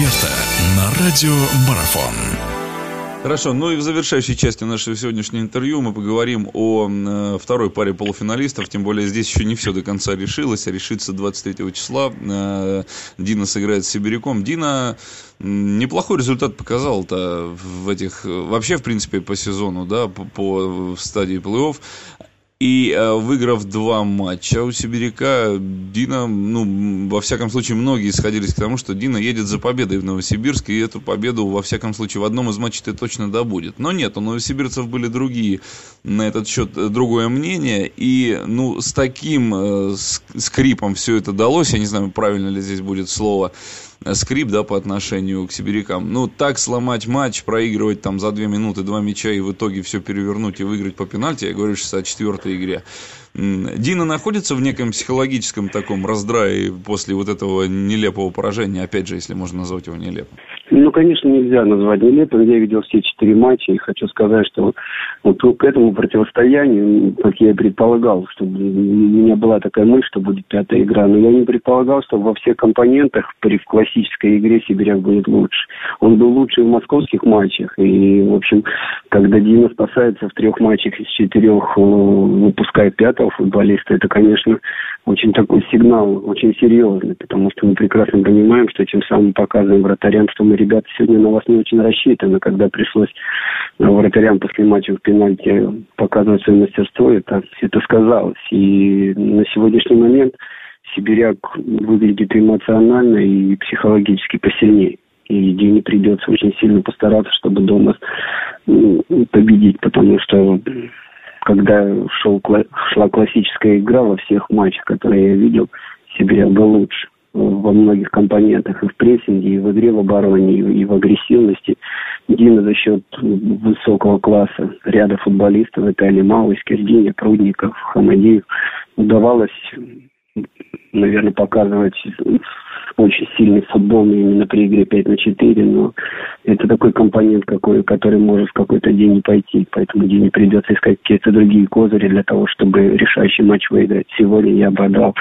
эксперта на радио Марафон. Хорошо, ну и в завершающей части нашего сегодняшнего интервью мы поговорим о э, второй паре полуфиналистов, тем более здесь еще не все до конца решилось, а решится 23 числа. Э, Дина сыграет с Сибиряком. Дина неплохой результат показал-то в этих, вообще, в принципе, по сезону, да, по, по в стадии плей-офф. И э, выиграв два матча у Сибиряка, Дина, ну, во всяком случае, многие сходились к тому, что Дина едет за победой в Новосибирск, и эту победу, во всяком случае, в одном из матчей ты точно добудет. Но нет, у новосибирцев были другие на этот счет э, другое мнение, и, ну, с таким э, скрипом все это далось, я не знаю, правильно ли здесь будет слово, скрип, да, по отношению к сибирякам. Ну, так сломать матч, проигрывать там за две минуты два мяча и в итоге все перевернуть и выиграть по пенальти, я говорю сейчас о четвертой игре. Дина находится в неком психологическом таком раздрае после вот этого нелепого поражения, опять же, если можно назвать его нелепым. Ну, конечно, нельзя назвать нелепым. Я видел все четыре матча и хочу сказать, что вот к этому противостоянию, как я и предполагал, что у меня была такая мысль, что будет пятая игра, но я не предполагал, что во всех компонентах при классической игре Сибиряк будет лучше. Он был лучше в московских матчах, и, в общем, когда Дина спасается в трех матчах из четырех, э, выпуская пятого футболиста, это, конечно, очень такой сигнал, очень серьезный, потому что мы прекрасно понимаем, что тем самым показываем вратарям, что мы ребята сегодня на вас не очень рассчитаны. Когда пришлось вратарям после матча в пенальти показывать свое мастерство, это, это сказалось. И на сегодняшний момент Сибиряк выглядит эмоционально и психологически посильнее. И Дине придется очень сильно постараться, чтобы дома победить, потому что когда шел, шла классическая игра во всех матчах, которые я видел, Сибиряк был лучше во многих компонентах и в прессинге, и в игре в обороне, и в агрессивности. Дина за счет высокого класса ряда футболистов, это Алимау, Искердиня, Прудников, Хамадиев, удавалось, наверное, показывать очень сильный футбол именно при игре 5 на 4, но это такой компонент, какой, который может в какой-то день не пойти, поэтому Дине придется искать какие-то другие козыри для того, чтобы решающий матч выиграть. Сегодня я бы отдал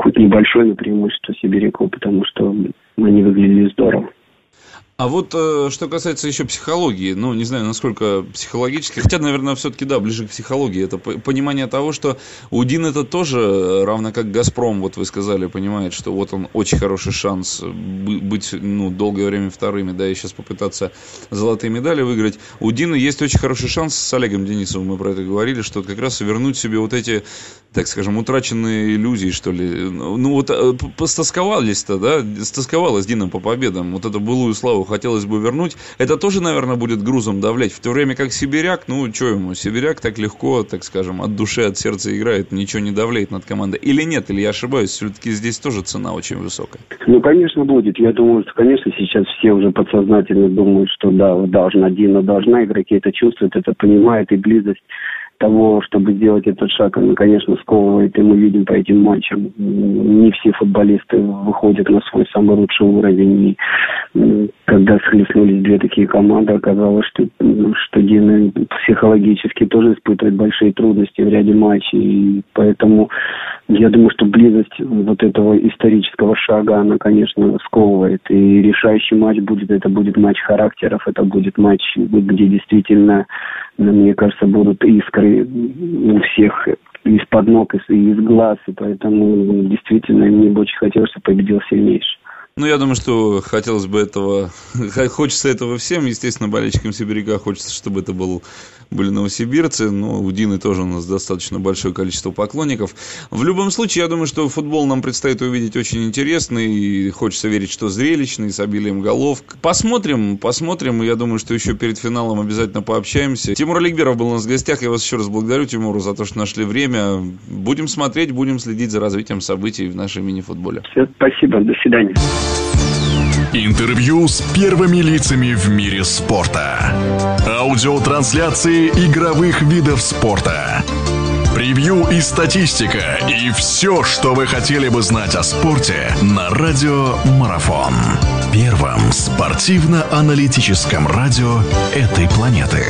хоть небольшое преимущество Сибиряку, потому что они выглядели здорово. А вот э, что касается еще психологии, ну, не знаю, насколько психологически, хотя, наверное, все-таки, да, ближе к психологии, это понимание того, что Удин это тоже, э, равно как Газпром, вот вы сказали, понимает, что вот он очень хороший шанс быть, ну, долгое время вторыми, да, и сейчас попытаться золотые медали выиграть. У Дина есть очень хороший шанс с Олегом Денисовым, мы про это говорили, что как раз вернуть себе вот эти, так скажем, утраченные иллюзии, что ли. Ну, вот э, постосковались-то, да, стосковалась Дина по победам, вот эту былую славу хотелось бы вернуть. Это тоже, наверное, будет грузом давлять. В то время как Сибиряк, ну, что ему, Сибиряк так легко, так скажем, от души, от сердца играет, ничего не давляет над командой. Или нет, или я ошибаюсь, все-таки здесь тоже цена очень высокая. Ну, конечно, будет. Я думаю, что, конечно, сейчас все уже подсознательно думают, что да, должна, Дина должна, игроки это чувствуют, это понимают, и близость того, чтобы сделать этот шаг, она, конечно, сковывает, и мы видим по этим матчам, не все футболисты выходят на свой самый лучший уровень, и когда схлестнулись две такие команды, оказалось, что, что Дина психологически тоже испытывает большие трудности в ряде матчей, и поэтому я думаю, что близость вот этого исторического шага, она, конечно, сковывает, и решающий матч будет, это будет матч характеров, это будет матч, где действительно, мне кажется, будут искры у всех из-под ног, из, из глаз, и поэтому действительно мне бы очень хотелось, чтобы победил сильнейший. Ну, я думаю, что хотелось бы этого, хочется этого всем, естественно, болельщикам Сибиряка хочется, чтобы это был, были новосибирцы, но у Дины тоже у нас достаточно большое количество поклонников. В любом случае, я думаю, что футбол нам предстоит увидеть очень интересный, и хочется верить, что зрелищный, с обилием голов. Посмотрим, посмотрим, я думаю, что еще перед финалом обязательно пообщаемся. Тимур Аликберов был у нас в гостях, я вас еще раз благодарю, Тимуру, за то, что нашли время. Будем смотреть, будем следить за развитием событий в нашей мини-футболе. Все, спасибо, до свидания. Интервью с первыми лицами в мире спорта. Аудиотрансляции игровых видов спорта. Превью и статистика. И все, что вы хотели бы знать о спорте на Радио Марафон. Первом спортивно-аналитическом радио этой планеты.